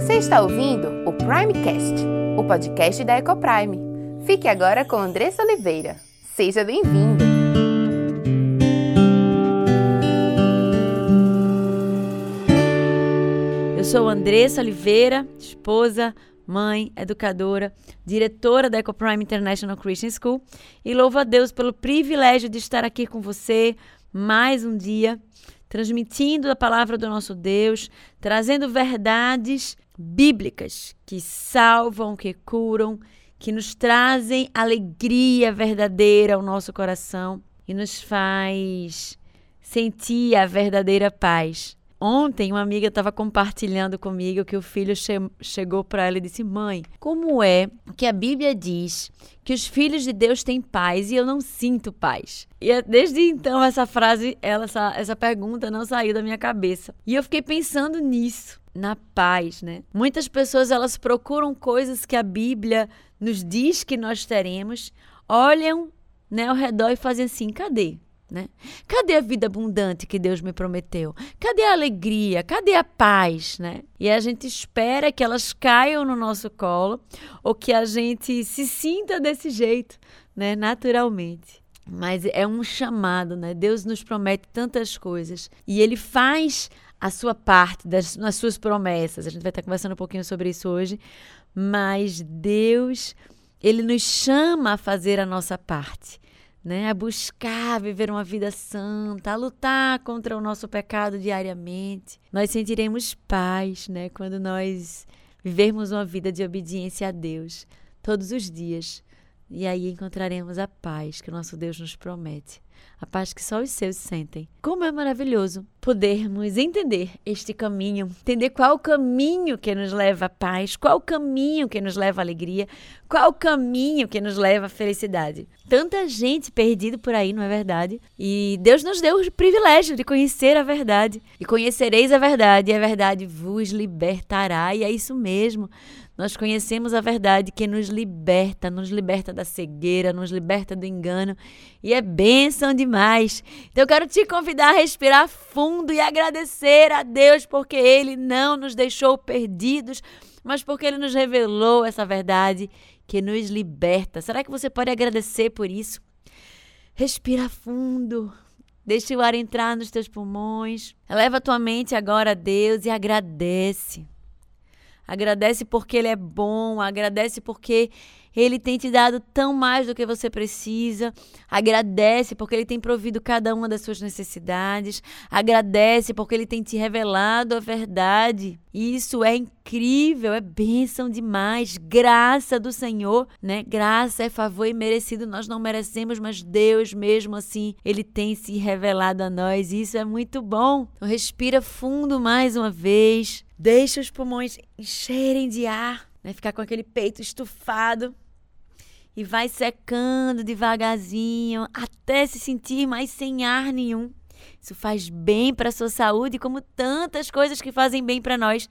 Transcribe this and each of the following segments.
Você está ouvindo o Primecast, o podcast da Ecoprime. Fique agora com Andressa Oliveira. Seja bem-vindo! Eu sou Andressa Oliveira, esposa, mãe, educadora, diretora da EcoPrime International Christian School e louvo a Deus pelo privilégio de estar aqui com você mais um dia, transmitindo a palavra do nosso Deus, trazendo verdades bíblicas que salvam, que curam, que nos trazem alegria verdadeira ao nosso coração e nos faz sentir a verdadeira paz Ontem, uma amiga estava compartilhando comigo que o filho che chegou para ela e disse: Mãe, como é que a Bíblia diz que os filhos de Deus têm paz e eu não sinto paz? E é, desde então, essa frase, ela, essa, essa pergunta não saiu da minha cabeça. E eu fiquei pensando nisso, na paz, né? Muitas pessoas elas procuram coisas que a Bíblia nos diz que nós teremos, olham né, ao redor e fazem assim: cadê? Né? Cadê a vida abundante que Deus me prometeu? Cadê a alegria? Cadê a paz? Né? E a gente espera que elas caiam no nosso colo ou que a gente se sinta desse jeito, né? naturalmente. Mas é um chamado, né? Deus nos promete tantas coisas e Ele faz a sua parte das, nas suas promessas. A gente vai estar conversando um pouquinho sobre isso hoje, mas Deus, Ele nos chama a fazer a nossa parte né? A buscar viver uma vida santa, a lutar contra o nosso pecado diariamente. Nós sentiremos paz, né? Quando nós vivermos uma vida de obediência a Deus todos os dias. E aí encontraremos a paz que o nosso Deus nos promete a paz que só os seus sentem. Como é maravilhoso podermos entender este caminho, entender qual o caminho que nos leva à paz, qual o caminho que nos leva à alegria, qual o caminho que nos leva à felicidade. Tanta gente perdida por aí, não é verdade? E Deus nos deu o privilégio de conhecer a verdade. E conhecereis a verdade, e a verdade vos libertará. E é isso mesmo. Nós conhecemos a verdade que nos liberta, nos liberta da cegueira, nos liberta do engano e é bênção demais. Então eu quero te convidar a respirar fundo e agradecer a Deus porque Ele não nos deixou perdidos, mas porque Ele nos revelou essa verdade que nos liberta. Será que você pode agradecer por isso? Respira fundo. Deixa o ar entrar nos teus pulmões. Eleva tua mente agora a Deus e agradece. Agradece porque Ele é bom, agradece porque Ele tem te dado tão mais do que você precisa. Agradece porque Ele tem provido cada uma das suas necessidades. Agradece porque Ele tem te revelado a verdade. Isso é incrível, é bênção demais. Graça do Senhor, né? Graça é favor e merecido. Nós não merecemos, mas Deus mesmo assim, Ele tem se revelado a nós. Isso é muito bom. Então, respira fundo mais uma vez. Deixa os pulmões encherem de ar, né? Ficar com aquele peito estufado e vai secando devagarzinho até se sentir mais sem ar nenhum. Isso faz bem para a sua saúde, como tantas coisas que fazem bem para nós.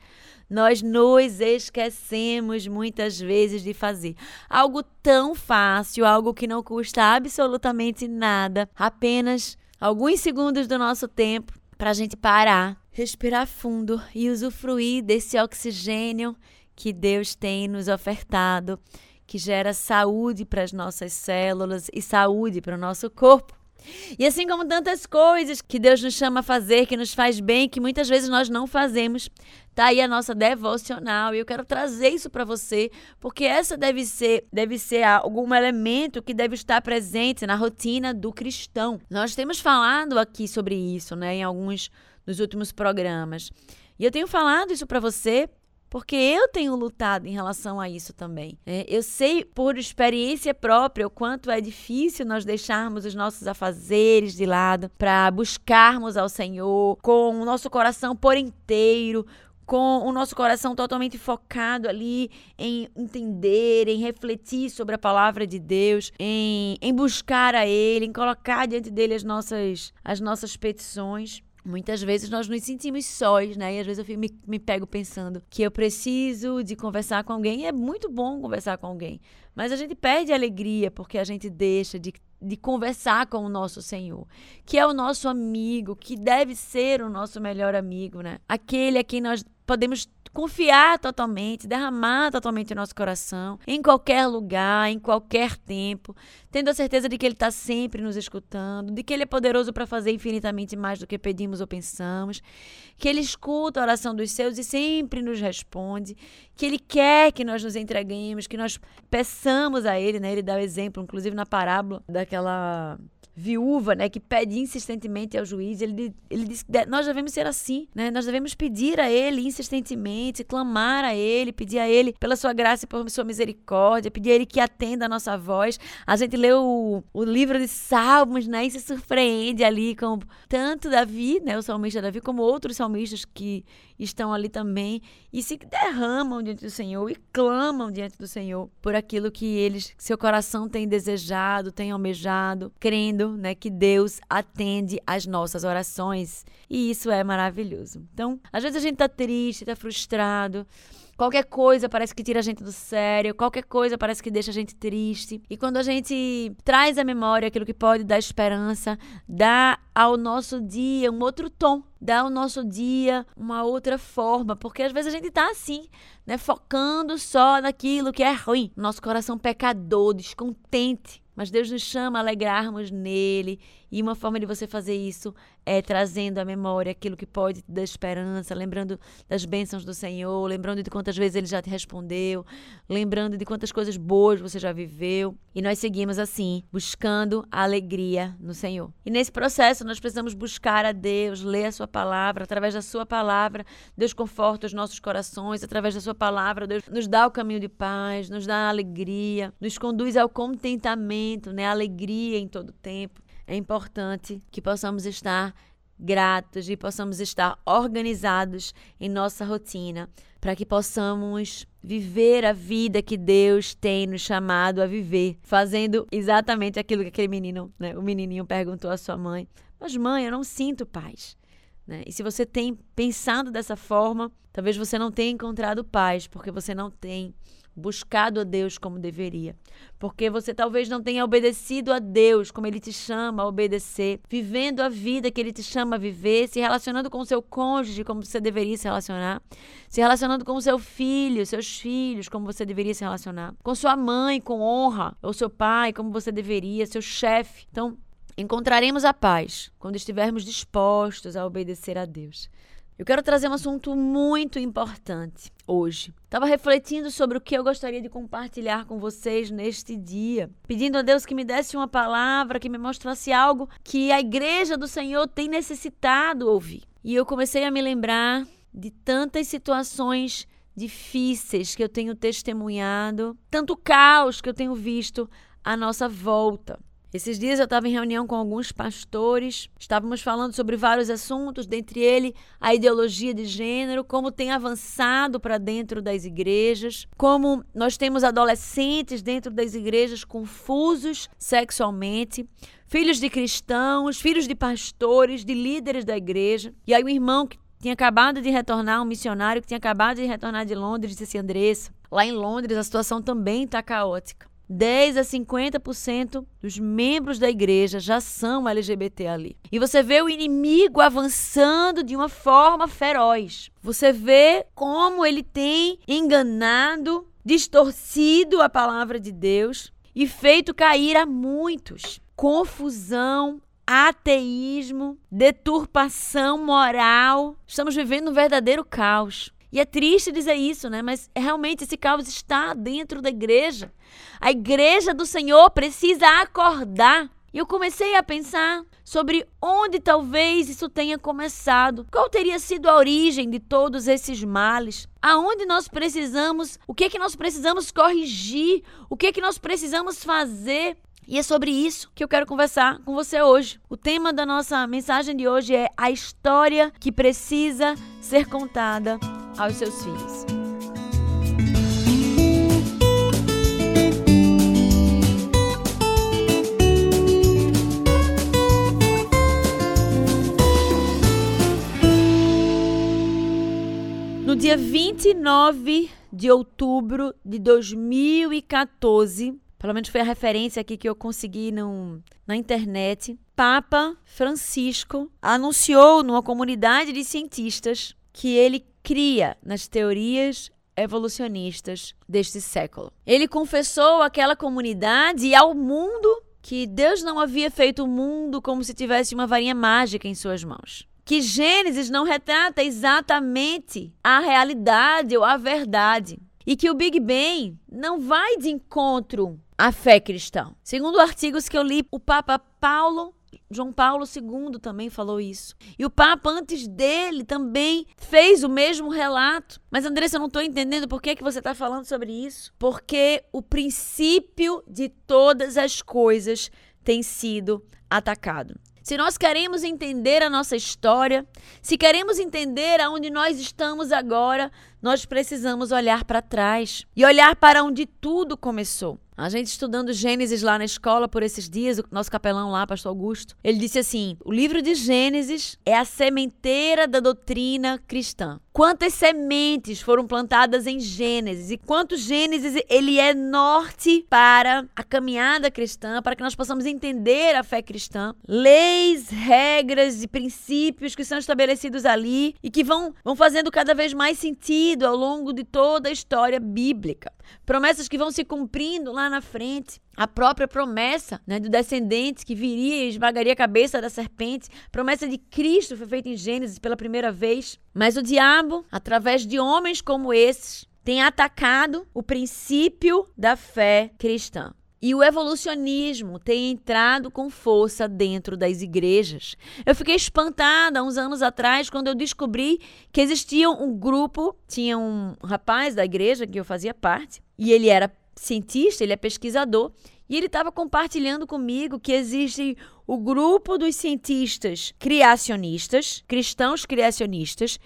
Nós nos esquecemos muitas vezes de fazer algo tão fácil, algo que não custa absolutamente nada, apenas alguns segundos do nosso tempo para a gente parar respirar fundo e usufruir desse oxigênio que Deus tem nos ofertado, que gera saúde para as nossas células e saúde para o nosso corpo. E assim como tantas coisas que Deus nos chama a fazer, que nos faz bem, que muitas vezes nós não fazemos, tá aí a nossa devocional. E eu quero trazer isso para você, porque essa deve ser, deve ser algum elemento que deve estar presente na rotina do cristão. Nós temos falado aqui sobre isso, né, em alguns nos últimos programas. E eu tenho falado isso para você porque eu tenho lutado em relação a isso também. É, eu sei por experiência própria o quanto é difícil nós deixarmos os nossos afazeres de lado para buscarmos ao Senhor com o nosso coração por inteiro, com o nosso coração totalmente focado ali em entender, em refletir sobre a palavra de Deus, em, em buscar a Ele, em colocar diante dele as nossas, as nossas petições. Muitas vezes nós nos sentimos sós, né? E às vezes eu me, me pego pensando que eu preciso de conversar com alguém. E é muito bom conversar com alguém. Mas a gente perde a alegria porque a gente deixa de, de conversar com o nosso Senhor, que é o nosso amigo, que deve ser o nosso melhor amigo, né? Aquele a quem nós podemos confiar totalmente, derramar totalmente o nosso coração, em qualquer lugar, em qualquer tempo, tendo a certeza de que Ele está sempre nos escutando, de que Ele é poderoso para fazer infinitamente mais do que pedimos ou pensamos, que Ele escuta a oração dos seus e sempre nos responde, que Ele quer que nós nos entreguemos, que nós peçamos a Ele, né? Ele dá o exemplo, inclusive na parábola daquela viúva, né, que pede insistentemente ao juiz, ele, ele diz que nós devemos ser assim, né? Nós devemos pedir a ele insistentemente, clamar a ele, pedir a ele pela sua graça e por sua misericórdia, pedir a ele que atenda a nossa voz. A gente lê o, o livro de Salmos, né, e se surpreende ali com tanto Davi, né, o salmista Davi, como outros salmistas que estão ali também e se derramam diante do Senhor e clamam diante do Senhor por aquilo que eles, seu coração tem desejado, tem almejado, crendo, né, que Deus atende às nossas orações. E isso é maravilhoso. Então, às vezes a gente tá triste, tá frustrado, Qualquer coisa parece que tira a gente do sério, qualquer coisa parece que deixa a gente triste. E quando a gente traz à memória aquilo que pode dar esperança, dá ao nosso dia um outro tom, dá ao nosso dia uma outra forma, porque às vezes a gente tá assim, né, focando só naquilo que é ruim, nosso coração pecador, descontente. Mas Deus nos chama a alegrarmos nele. E uma forma de você fazer isso é trazendo à memória aquilo que pode te dar esperança, lembrando das bênçãos do Senhor, lembrando de quantas vezes ele já te respondeu, lembrando de quantas coisas boas você já viveu. E nós seguimos assim, buscando a alegria no Senhor. E nesse processo nós precisamos buscar a Deus, ler a sua palavra, através da sua palavra, Deus conforta os nossos corações, através da sua palavra, Deus nos dá o caminho de paz, nos dá alegria, nos conduz ao contentamento né? Alegria em todo tempo. É importante que possamos estar gratos e possamos estar organizados em nossa rotina para que possamos viver a vida que Deus tem nos chamado a viver, fazendo exatamente aquilo que aquele menino, né, o menininho perguntou à sua mãe: "Mas mãe, eu não sinto paz". Né? E se você tem pensado dessa forma, talvez você não tenha encontrado paz, porque você não tem buscado a Deus como deveria. Porque você talvez não tenha obedecido a Deus como Ele te chama a obedecer, vivendo a vida que Ele te chama a viver, se relacionando com o seu cônjuge como você deveria se relacionar, se relacionando com o seu filho, seus filhos, como você deveria se relacionar, com sua mãe, com honra, ou seu pai, como você deveria, seu chefe. Então, encontraremos a paz quando estivermos dispostos a obedecer a Deus. Eu quero trazer um assunto muito importante hoje. Estava refletindo sobre o que eu gostaria de compartilhar com vocês neste dia, pedindo a Deus que me desse uma palavra, que me mostrasse algo que a igreja do Senhor tem necessitado ouvir. E eu comecei a me lembrar de tantas situações difíceis que eu tenho testemunhado, tanto caos que eu tenho visto à nossa volta. Esses dias eu estava em reunião com alguns pastores, estávamos falando sobre vários assuntos, dentre ele a ideologia de gênero, como tem avançado para dentro das igrejas, como nós temos adolescentes dentro das igrejas confusos sexualmente, filhos de cristãos, filhos de pastores, de líderes da igreja. E aí o irmão que tinha acabado de retornar, um missionário que tinha acabado de retornar de Londres, disse assim, Andressa, lá em Londres a situação também está caótica. 10 a 50% dos membros da igreja já são LGBT ali. E você vê o inimigo avançando de uma forma feroz. Você vê como ele tem enganado, distorcido a palavra de Deus e feito cair a muitos. Confusão, ateísmo, deturpação moral. Estamos vivendo um verdadeiro caos. E é triste dizer isso, né? Mas realmente esse caos está dentro da igreja. A igreja do Senhor precisa acordar. E eu comecei a pensar sobre onde talvez isso tenha começado. Qual teria sido a origem de todos esses males? Aonde nós precisamos, o que é que nós precisamos corrigir? O que é que nós precisamos fazer? E é sobre isso que eu quero conversar com você hoje. O tema da nossa mensagem de hoje é a história que precisa ser contada aos seus filhos. No dia 29 de outubro de 2014, pelo menos foi a referência aqui que eu consegui na internet, Papa Francisco anunciou numa comunidade de cientistas que ele cria nas teorias evolucionistas deste século. Ele confessou àquela comunidade e ao mundo que Deus não havia feito o mundo como se tivesse uma varinha mágica em suas mãos. Que Gênesis não retrata exatamente a realidade ou a verdade. E que o Big Bang não vai de encontro à fé cristã. Segundo artigos que eu li, o Papa Paulo João Paulo II também falou isso. E o Papa, antes dele, também fez o mesmo relato. Mas, Andressa, eu não estou entendendo por que, que você está falando sobre isso. Porque o princípio de todas as coisas tem sido atacado. Se nós queremos entender a nossa história, se queremos entender aonde nós estamos agora, nós precisamos olhar para trás e olhar para onde tudo começou. A gente estudando Gênesis lá na escola por esses dias, o nosso capelão lá, pastor Augusto, ele disse assim: o livro de Gênesis é a sementeira da doutrina cristã. Quantas sementes foram plantadas em Gênesis e quanto Gênesis ele é norte para a caminhada cristã, para que nós possamos entender a fé cristã, leis, regras e princípios que são estabelecidos ali e que vão, vão fazendo cada vez mais sentido ao longo de toda a história bíblica. Promessas que vão se cumprindo lá na frente. A própria promessa né, do descendente que viria e esmagaria a cabeça da serpente. Promessa de Cristo foi feita em Gênesis pela primeira vez. Mas o diabo, através de homens como esses, tem atacado o princípio da fé cristã. E o evolucionismo tem entrado com força dentro das igrejas. Eu fiquei espantada uns anos atrás quando eu descobri que existia um grupo, tinha um rapaz da igreja que eu fazia parte, e ele era cientista, ele é pesquisador, e ele estava compartilhando comigo que existe o grupo dos cientistas criacionistas, cristãos criacionistas,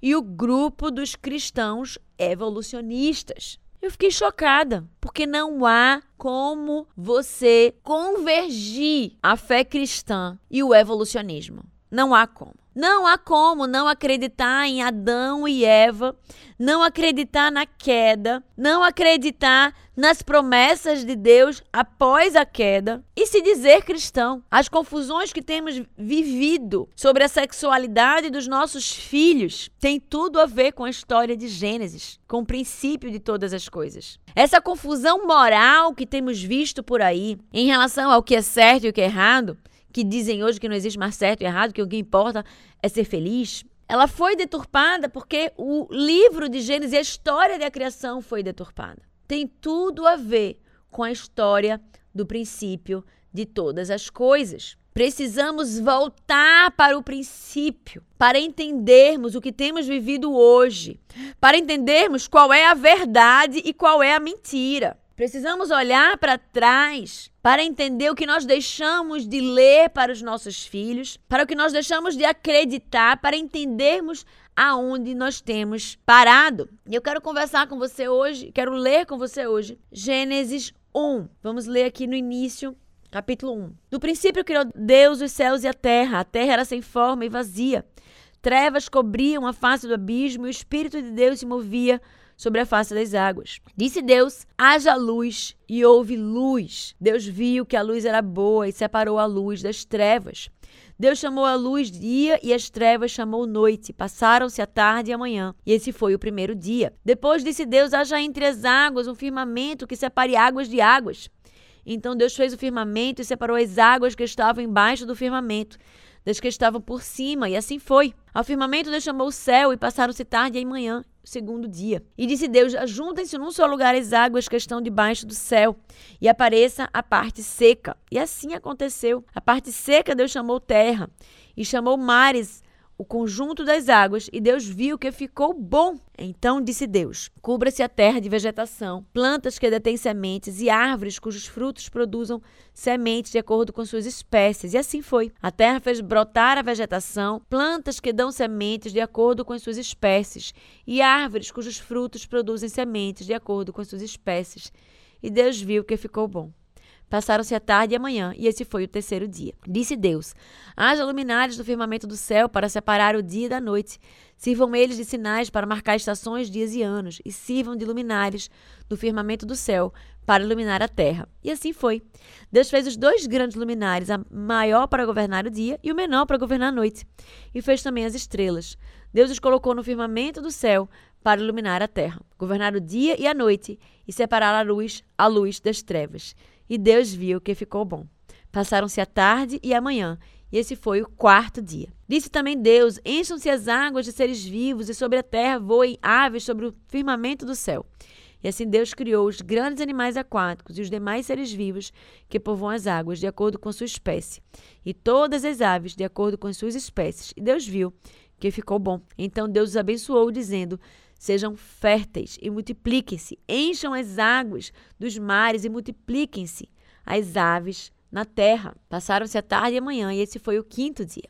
e o grupo dos cristãos evolucionistas. Eu fiquei chocada, porque não há como você convergir a fé cristã e o evolucionismo. Não há como. Não há como não acreditar em Adão e Eva, não acreditar na queda, não acreditar nas promessas de Deus após a queda e se dizer cristão. As confusões que temos vivido sobre a sexualidade dos nossos filhos têm tudo a ver com a história de Gênesis, com o princípio de todas as coisas. Essa confusão moral que temos visto por aí em relação ao que é certo e o que é errado que dizem hoje que não existe mais certo e errado, que o que importa é ser feliz, ela foi deturpada porque o livro de Gênesis e a história da criação foi deturpada. Tem tudo a ver com a história do princípio de todas as coisas. Precisamos voltar para o princípio, para entendermos o que temos vivido hoje, para entendermos qual é a verdade e qual é a mentira. Precisamos olhar para trás para entender o que nós deixamos de ler para os nossos filhos, para o que nós deixamos de acreditar, para entendermos aonde nós temos parado. E eu quero conversar com você hoje, quero ler com você hoje Gênesis 1. Vamos ler aqui no início Capítulo 1. No princípio criou Deus os céus e a terra. A terra era sem forma e vazia. Trevas cobriam a face do abismo e o Espírito de Deus se movia sobre a face das águas. Disse Deus: haja luz, e houve luz. Deus viu que a luz era boa e separou a luz das trevas. Deus chamou a luz dia e as trevas chamou noite. Passaram-se a tarde e a manhã. E esse foi o primeiro dia. Depois disse Deus: haja entre as águas um firmamento que separe águas de águas. Então Deus fez o firmamento e separou as águas que estavam embaixo do firmamento das que estavam por cima, e assim foi. Ao firmamento Deus chamou o céu e passaram-se tarde e manhã segundo dia. E disse Deus: Ajuntem-se num só lugar as águas que estão debaixo do céu, e apareça a parte seca. E assim aconteceu. A parte seca Deus chamou terra, e chamou mares o conjunto das águas, e Deus viu que ficou bom. Então disse Deus: Cubra-se a terra de vegetação, plantas que detêm sementes e árvores cujos frutos produzam sementes de acordo com suas espécies. E assim foi. A terra fez brotar a vegetação, plantas que dão sementes de acordo com as suas espécies, e árvores cujos frutos produzem sementes de acordo com as suas espécies. E Deus viu que ficou bom. Passaram-se a tarde e a manhã, e esse foi o terceiro dia. Disse Deus: Haja luminares no firmamento do céu para separar o dia da noite. Sirvam eles de sinais para marcar estações, dias e anos, e sirvam de luminares no firmamento do céu para iluminar a terra. E assim foi. Deus fez os dois grandes luminares, a maior para governar o dia e o menor para governar a noite. E fez também as estrelas. Deus os colocou no firmamento do céu para iluminar a terra, governar o dia e a noite e separar a luz, a luz das trevas. E Deus viu que ficou bom. Passaram-se a tarde e a manhã, e esse foi o quarto dia. Disse também Deus: Encham-se as águas de seres vivos, e sobre a terra voem aves sobre o firmamento do céu. E assim Deus criou os grandes animais aquáticos e os demais seres vivos que povoam as águas, de acordo com sua espécie, e todas as aves, de acordo com as suas espécies. E Deus viu que ficou bom. Então Deus os abençoou, dizendo: Sejam férteis e multipliquem-se, encham as águas dos mares e multipliquem-se as aves na terra. Passaram-se a tarde e a manhã, e esse foi o quinto dia.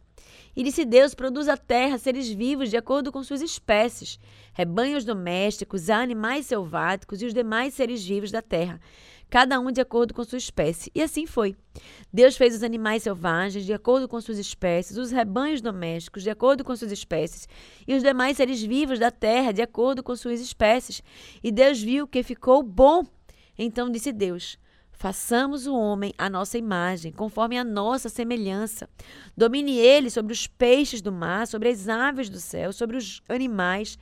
E disse Deus: produz a terra seres vivos de acordo com suas espécies, rebanhos domésticos, animais selváticos e os demais seres vivos da terra, cada um de acordo com sua espécie. E assim foi. Deus fez os animais selvagens de acordo com suas espécies, os rebanhos domésticos de acordo com suas espécies, e os demais seres vivos da terra de acordo com suas espécies. E Deus viu que ficou bom. Então disse Deus: Façamos o homem à nossa imagem, conforme a nossa semelhança. Domine ele sobre os peixes do mar, sobre as aves do céu, sobre os animais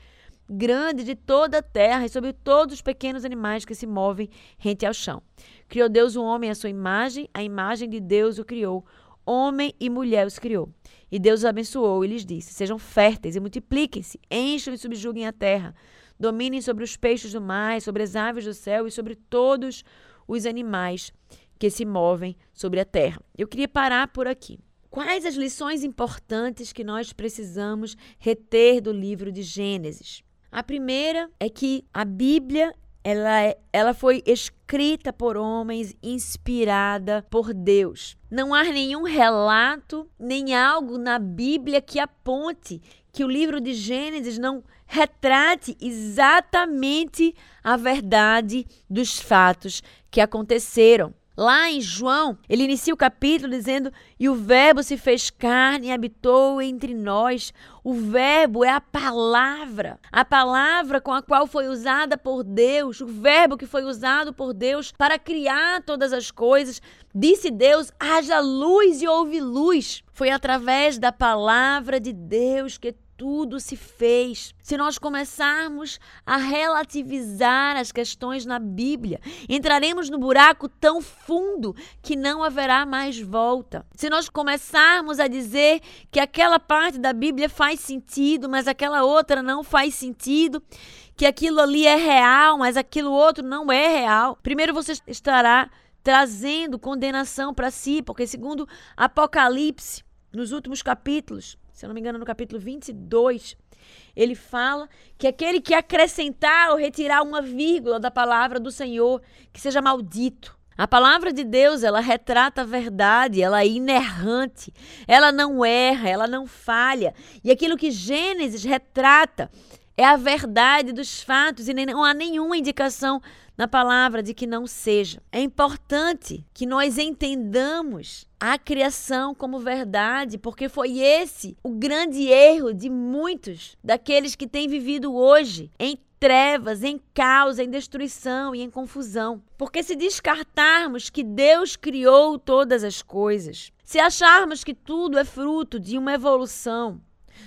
grandes de toda a terra e sobre todos os pequenos animais que se movem rente ao chão. Criou Deus o homem à sua imagem, a imagem de Deus o criou. Homem e mulher os criou. E Deus os abençoou e lhes disse: Sejam férteis e multipliquem-se, encham e subjuguem a terra. Dominem sobre os peixes do mar, sobre as aves do céu e sobre todos os os animais que se movem sobre a terra. Eu queria parar por aqui. Quais as lições importantes que nós precisamos reter do livro de Gênesis? A primeira é que a Bíblia ela, é, ela foi escrita por homens, inspirada por Deus. Não há nenhum relato, nem algo na Bíblia que aponte que o livro de Gênesis não retrate exatamente a verdade dos fatos que aconteceram. Lá em João, ele inicia o capítulo dizendo: E o Verbo se fez carne e habitou entre nós. O Verbo é a palavra, a palavra com a qual foi usada por Deus, o Verbo que foi usado por Deus para criar todas as coisas. Disse Deus: haja luz e houve luz. Foi através da palavra de Deus que tudo se fez. Se nós começarmos a relativizar as questões na Bíblia, entraremos no buraco tão fundo que não haverá mais volta. Se nós começarmos a dizer que aquela parte da Bíblia faz sentido, mas aquela outra não faz sentido, que aquilo ali é real, mas aquilo outro não é real, primeiro você estará trazendo condenação para si, porque segundo Apocalipse, nos últimos capítulos, se eu não me engano, no capítulo 22, ele fala que aquele que acrescentar ou retirar uma vírgula da palavra do Senhor, que seja maldito. A palavra de Deus, ela retrata a verdade, ela é inerrante, ela não erra, ela não falha. E aquilo que Gênesis retrata é a verdade dos fatos e não há nenhuma indicação na palavra de que não seja. É importante que nós entendamos a criação como verdade, porque foi esse o grande erro de muitos daqueles que têm vivido hoje em trevas, em caos, em destruição e em confusão. Porque se descartarmos que Deus criou todas as coisas, se acharmos que tudo é fruto de uma evolução,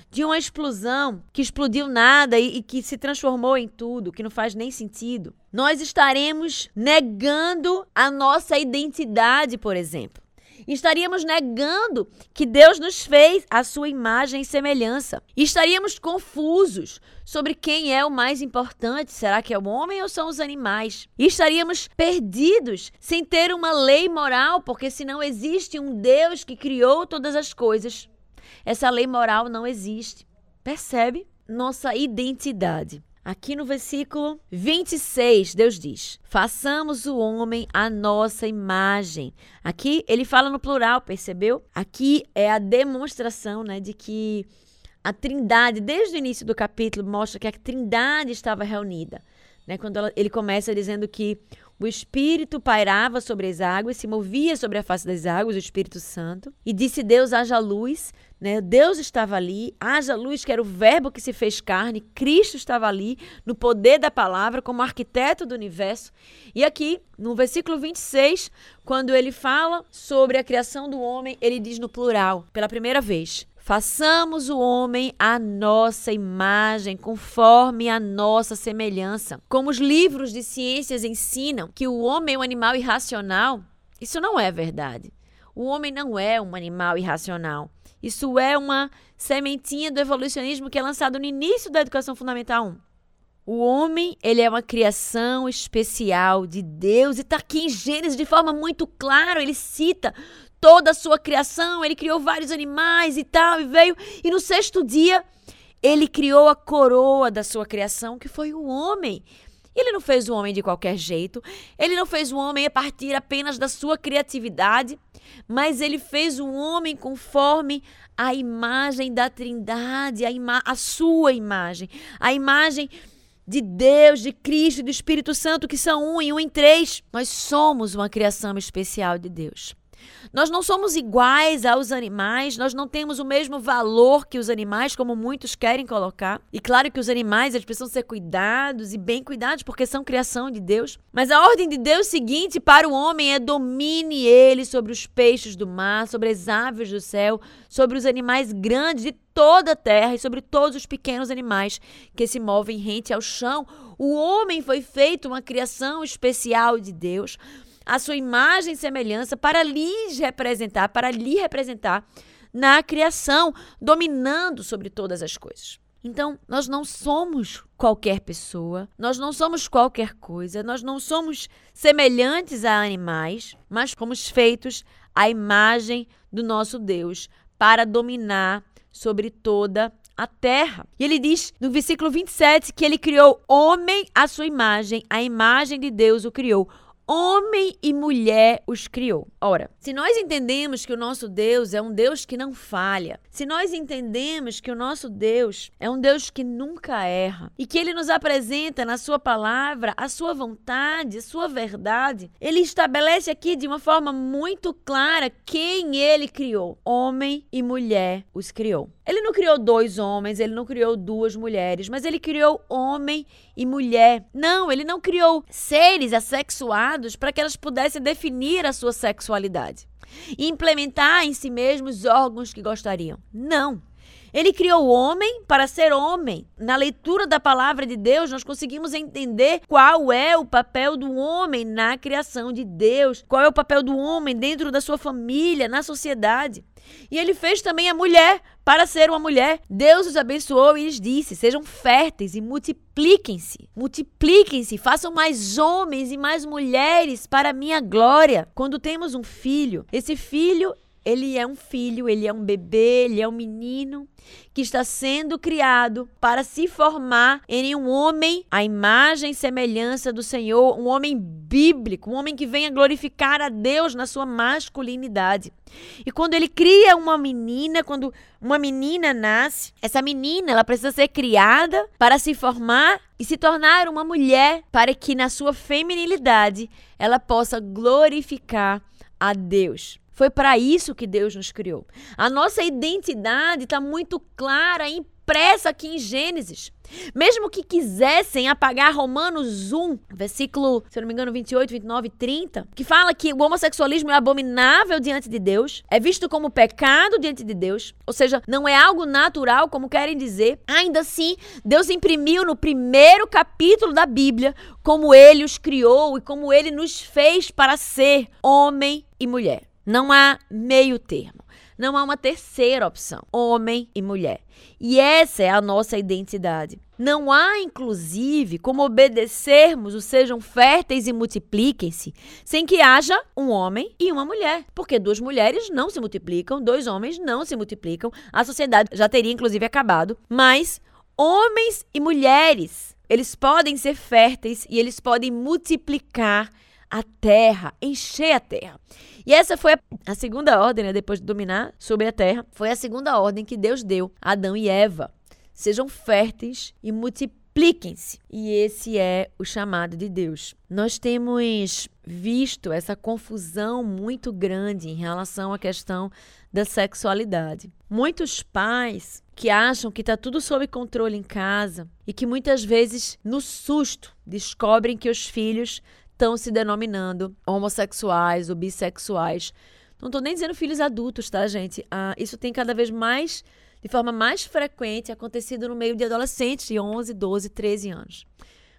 de uma explosão que explodiu nada e, e, que se transformou em tudo, que não faz nem sentido, nós estaremos negando a nossa identidade, por exemplo. Estaríamos negando que Deus nos fez a sua imagem e semelhança. Estaríamos confusos sobre quem é o mais importante. Será que é o homem ou são os animais? estaríamos perdidos sem ter uma lei moral, porque se não existe um Deus que criou todas as coisas, essa lei moral não existe. Percebe? Nossa identidade. Aqui no versículo 26, Deus diz: Façamos o homem a nossa imagem. Aqui ele fala no plural, percebeu? Aqui é a demonstração né, de que a Trindade, desde o início do capítulo, mostra que a Trindade estava reunida. né? Quando ela, ele começa dizendo que o Espírito pairava sobre as águas, se movia sobre a face das águas, o Espírito Santo. E disse Deus, haja luz. Né? Deus estava ali, haja luz, que era o verbo que se fez carne. Cristo estava ali, no poder da palavra, como arquiteto do universo. E aqui, no versículo 26, quando ele fala sobre a criação do homem, ele diz no plural, pela primeira vez. Façamos o homem à nossa imagem, conforme a nossa semelhança. Como os livros de ciências ensinam que o homem é um animal irracional, isso não é verdade. O homem não é um animal irracional. Isso é uma sementinha do evolucionismo que é lançado no início da educação fundamental 1. O homem, ele é uma criação especial de Deus e está aqui em Gênesis de forma muito clara. Ele cita toda a sua criação, ele criou vários animais e tal, e veio. E no sexto dia, ele criou a coroa da sua criação, que foi o homem. Ele não fez o homem de qualquer jeito, ele não fez o homem a partir apenas da sua criatividade, mas ele fez o homem conforme a imagem da Trindade, a, ima a sua imagem, a imagem de Deus, de Cristo e do Espírito Santo, que são um e um em três. Nós somos uma criação especial de Deus. Nós não somos iguais aos animais, nós não temos o mesmo valor que os animais, como muitos querem colocar. E claro que os animais eles precisam ser cuidados e bem cuidados porque são criação de Deus. Mas a ordem de Deus seguinte para o homem é domine ele sobre os peixes do mar, sobre as aves do céu, sobre os animais grandes de toda a terra e sobre todos os pequenos animais que se movem rente ao chão. O homem foi feito uma criação especial de Deus a sua imagem e semelhança para lhes representar, para lhe representar na criação, dominando sobre todas as coisas. Então, nós não somos qualquer pessoa, nós não somos qualquer coisa, nós não somos semelhantes a animais, mas fomos feitos à imagem do nosso Deus para dominar sobre toda a terra. E ele diz no versículo 27 que ele criou homem à sua imagem, a imagem de Deus o criou homem e mulher os criou. Ora, se nós entendemos que o nosso Deus é um Deus que não falha, se nós entendemos que o nosso Deus é um Deus que nunca erra e que ele nos apresenta na sua palavra a sua vontade, a sua verdade, ele estabelece aqui de uma forma muito clara quem ele criou. Homem e mulher os criou. Ele não criou dois homens, ele não criou duas mulheres, mas ele criou homem e mulher. Não, ele não criou seres assexuados para que elas pudessem definir a sua sexualidade implementar em si mesmos os órgãos que gostariam. Não. Ele criou o homem para ser homem. Na leitura da palavra de Deus, nós conseguimos entender qual é o papel do homem na criação de Deus, qual é o papel do homem dentro da sua família, na sociedade. E ele fez também a mulher para ser uma mulher. Deus os abençoou e lhes disse: sejam férteis e multipliquem-se. Multipliquem-se, façam mais homens e mais mulheres para a minha glória. Quando temos um filho, esse filho ele é um filho, ele é um bebê, ele é um menino que está sendo criado para se formar em um homem, a imagem e semelhança do Senhor, um homem bíblico, um homem que venha glorificar a Deus na sua masculinidade. E quando ele cria uma menina, quando uma menina nasce, essa menina ela precisa ser criada para se formar e se tornar uma mulher para que na sua feminilidade ela possa glorificar a Deus. Foi para isso que Deus nos criou. A nossa identidade está muito clara, impressa aqui em Gênesis. Mesmo que quisessem apagar Romanos 1, versículo, se não me engano, 28, 29 e 30, que fala que o homossexualismo é abominável diante de Deus, é visto como pecado diante de Deus, ou seja, não é algo natural, como querem dizer. Ainda assim, Deus imprimiu no primeiro capítulo da Bíblia como ele os criou e como ele nos fez para ser homem e mulher. Não há meio termo. Não há uma terceira opção: homem e mulher. E essa é a nossa identidade. Não há, inclusive, como obedecermos o sejam férteis e multipliquem-se, sem que haja um homem e uma mulher. Porque duas mulheres não se multiplicam, dois homens não se multiplicam, a sociedade já teria, inclusive, acabado. Mas homens e mulheres, eles podem ser férteis e eles podem multiplicar a terra, encher a terra. E essa foi a, segunda ordem, né, depois de dominar sobre a terra, foi a segunda ordem que Deus deu a Adão e Eva. Sejam férteis e multipliquem multipliquem-se. E esse é o chamado de Deus. Nós temos visto essa confusão muito grande em relação à questão da sexualidade. Muitos pais que acham que está tudo sob controle em casa e que muitas vezes, no susto, descobrem que os filhos estão se denominando homossexuais ou bissexuais. Não estou nem dizendo filhos adultos, tá, gente? Ah, isso tem cada vez mais, de forma mais frequente, acontecido no meio de adolescentes de 11, 12, 13 anos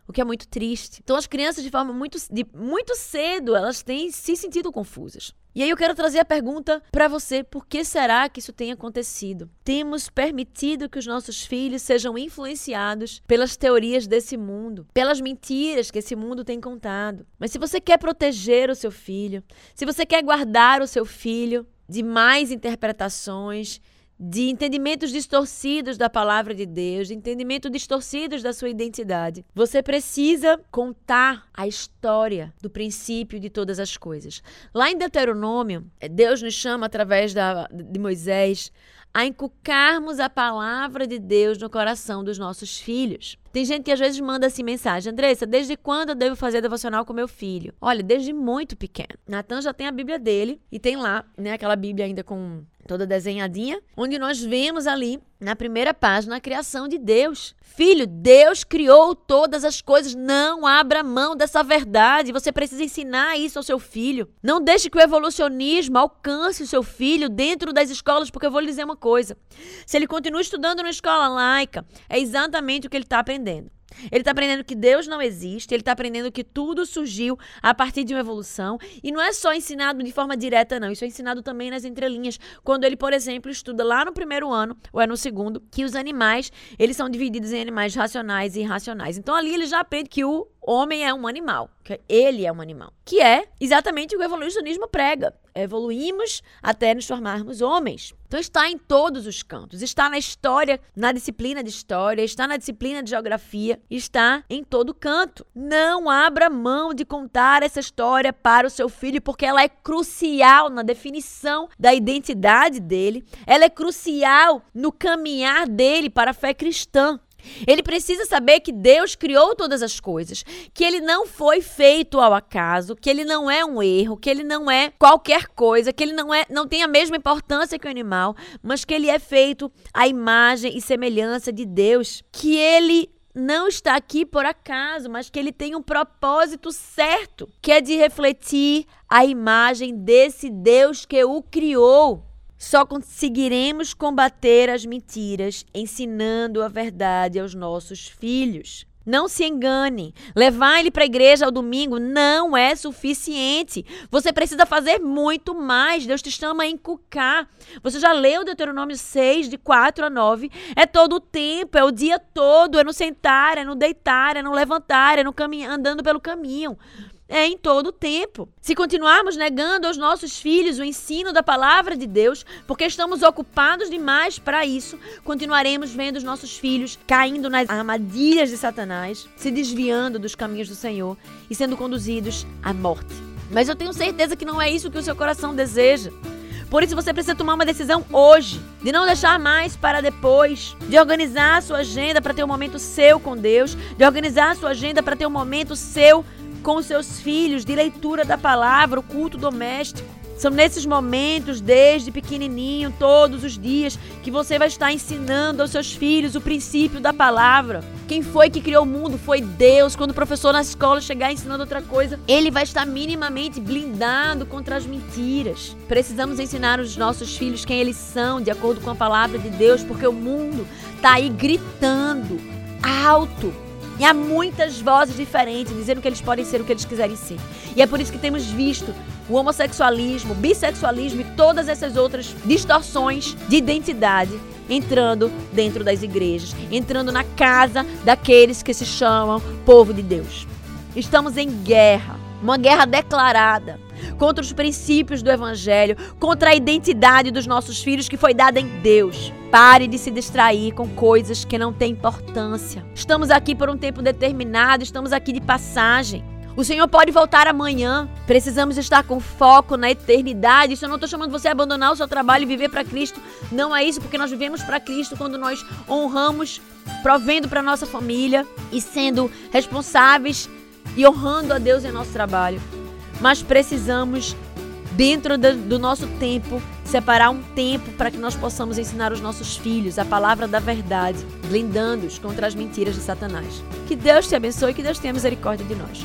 o que é muito triste. Então as crianças de forma muito, de, muito cedo, elas têm se sentido confusas. E aí eu quero trazer a pergunta para você: por que será que isso tem acontecido? Temos permitido que os nossos filhos sejam influenciados pelas teorias desse mundo, pelas mentiras que esse mundo tem contado. Mas se você quer proteger o seu filho, se você quer guardar o seu filho de mais interpretações, de entendimentos distorcidos da palavra de Deus, de entendimento distorcidos da sua identidade. Você precisa contar a história do princípio de todas as coisas. Lá em Deuteronômio, Deus nos chama através da, de Moisés a inculcarmos a palavra de Deus no coração dos nossos filhos. Tem gente que às vezes manda assim mensagem: Andressa, desde quando eu devo fazer devocional com meu filho? Olha, desde muito pequeno. Natan já tem a Bíblia dele e tem lá, né, aquela Bíblia ainda com toda desenhadinha, onde nós vemos ali na primeira página a criação de Deus. Filho, Deus criou todas as coisas. Não abra mão dessa verdade. Você precisa ensinar isso ao seu filho. Não deixe que o evolucionismo alcance o seu filho dentro das escolas, porque eu vou lhe dizer uma coisa. Se ele continua estudando na escola laica, é exatamente o que ele está aprendendo. Ele está aprendendo que Deus não existe, ele está aprendendo que tudo surgiu a partir de uma evolução. E não é só ensinado de forma direta, não. Isso é ensinado também nas entrelinhas. Quando ele, por exemplo, estuda lá no primeiro ano, ou é no segundo, que os animais, eles são divididos em animais racionais e irracionais. Então ali ele já aprende que o homem é um animal, que ele é um animal, que é exatamente o que o evolucionismo prega. Evoluímos até nos formarmos homens. Então está em todos os cantos, está na história, na disciplina de história, está na disciplina de geografia, está em todo canto. Não abra mão de contar essa história para o seu filho, porque ela é crucial na definição da identidade dele, ela é crucial no caminhar dele para a fé cristã. Ele precisa saber que Deus criou todas as coisas, que ele não foi feito ao acaso, que ele não é um erro, que ele não é qualquer coisa, que ele não é não tem a mesma importância que o animal, mas que ele é feito à imagem e semelhança de Deus, que ele não está aqui por acaso, mas que ele tem um propósito certo, que é de refletir a imagem desse Deus que o criou. Só conseguiremos combater as mentiras ensinando a verdade aos nossos filhos. Não se engane. Levar ele para a igreja ao domingo não é suficiente. Você precisa fazer muito mais. Deus te chama a encucar. Você já leu Deuteronômio 6, de 4 a 9? É todo o tempo, é o dia todo. É no sentar, é no deitar, é no levantar, é no caminho, andando pelo caminho é em todo o tempo. Se continuarmos negando aos nossos filhos o ensino da palavra de Deus, porque estamos ocupados demais para isso, continuaremos vendo os nossos filhos caindo nas armadilhas de Satanás, se desviando dos caminhos do Senhor e sendo conduzidos à morte. Mas eu tenho certeza que não é isso que o seu coração deseja. Por isso você precisa tomar uma decisão hoje, de não deixar mais para depois, de organizar a sua agenda para ter um momento seu com Deus, de organizar a sua agenda para ter um momento seu com os seus filhos de leitura da palavra, o culto doméstico. São nesses momentos, desde pequenininho, todos os dias, que você vai estar ensinando aos seus filhos o princípio da palavra. Quem foi que criou o mundo? Foi Deus. Quando o professor na escola chegar ensinando outra coisa, ele vai estar minimamente blindado contra as mentiras. Precisamos ensinar os nossos filhos quem eles são, de acordo com a palavra de Deus, porque o mundo está aí gritando alto e há muitas vozes diferentes dizendo que eles podem ser o que eles quiserem ser. E é por isso que temos visto o homossexualismo, o bissexualismo e todas essas outras distorções de identidade entrando dentro das igrejas, entrando na casa daqueles que se chamam povo de Deus. Estamos em guerra, uma guerra declarada contra os princípios do Evangelho, contra a identidade dos nossos filhos que foi dada em Deus. Pare de se distrair com coisas que não têm importância. Estamos aqui por um tempo determinado, estamos aqui de passagem. O Senhor pode voltar amanhã. Precisamos estar com foco na eternidade. Isso eu não estou chamando você a abandonar o seu trabalho e viver para Cristo. Não é isso, porque nós vivemos para Cristo quando nós honramos, provendo para nossa família e sendo responsáveis e honrando a Deus em nosso trabalho. Mas precisamos, dentro do nosso tempo, separar um tempo para que nós possamos ensinar os nossos filhos a palavra da verdade, blindando-os contra as mentiras de Satanás. Que Deus te abençoe e que Deus tenha misericórdia de nós.